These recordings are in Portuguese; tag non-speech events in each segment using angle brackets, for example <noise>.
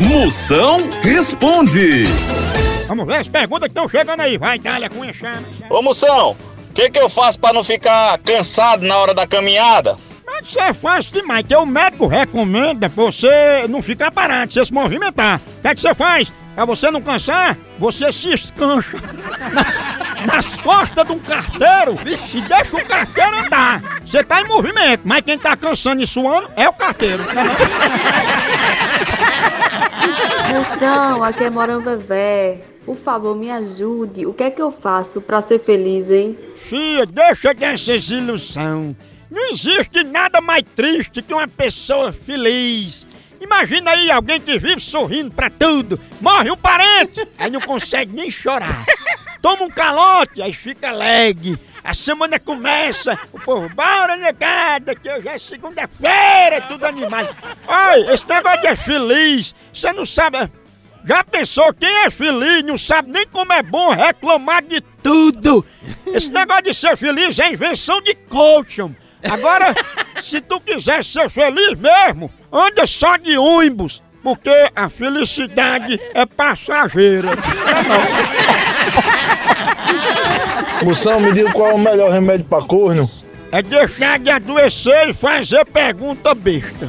Moção responde. Vamos ver as perguntas que estão chegando aí. Vai, Dália, com enxame. Ô Moção, o que, que eu faço pra não ficar cansado na hora da caminhada? Isso é fácil demais, que o médico recomenda você não ficar parado, você se movimentar. O que, é que você faz? Pra você não cansar, você se escancha na- <laughs> nas costas de um carteiro e deixa o carteiro andar. Você tá em movimento, mas quem tá cansando e suando é o carteiro. <laughs> Moção, aqui é Morão Vevé. Por favor, me ajude. O que é que eu faço pra ser feliz, hein? Filha, deixa dessas ilusão. Não existe nada mais triste que uma pessoa feliz. Imagina aí alguém que vive sorrindo pra tudo. Morre um parente, aí não consegue nem chorar. Toma um calote, aí fica alegre. A semana começa, o povo, bora negada, que hoje é segunda-feira, tudo animado. Ai, esse negócio é feliz, você não sabe. Já pensou quem é feliz não sabe nem como é bom reclamar de tudo? Esse negócio de ser feliz é invenção de coach. homem. Agora, <laughs> se tu quiser ser feliz mesmo, anda só de ônibus, porque a felicidade é passageira. <laughs> Moção, me diga qual é o melhor remédio pra corno. É deixar de adoecer e fazer pergunta besta.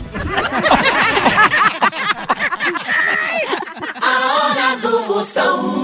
A hora do Moção.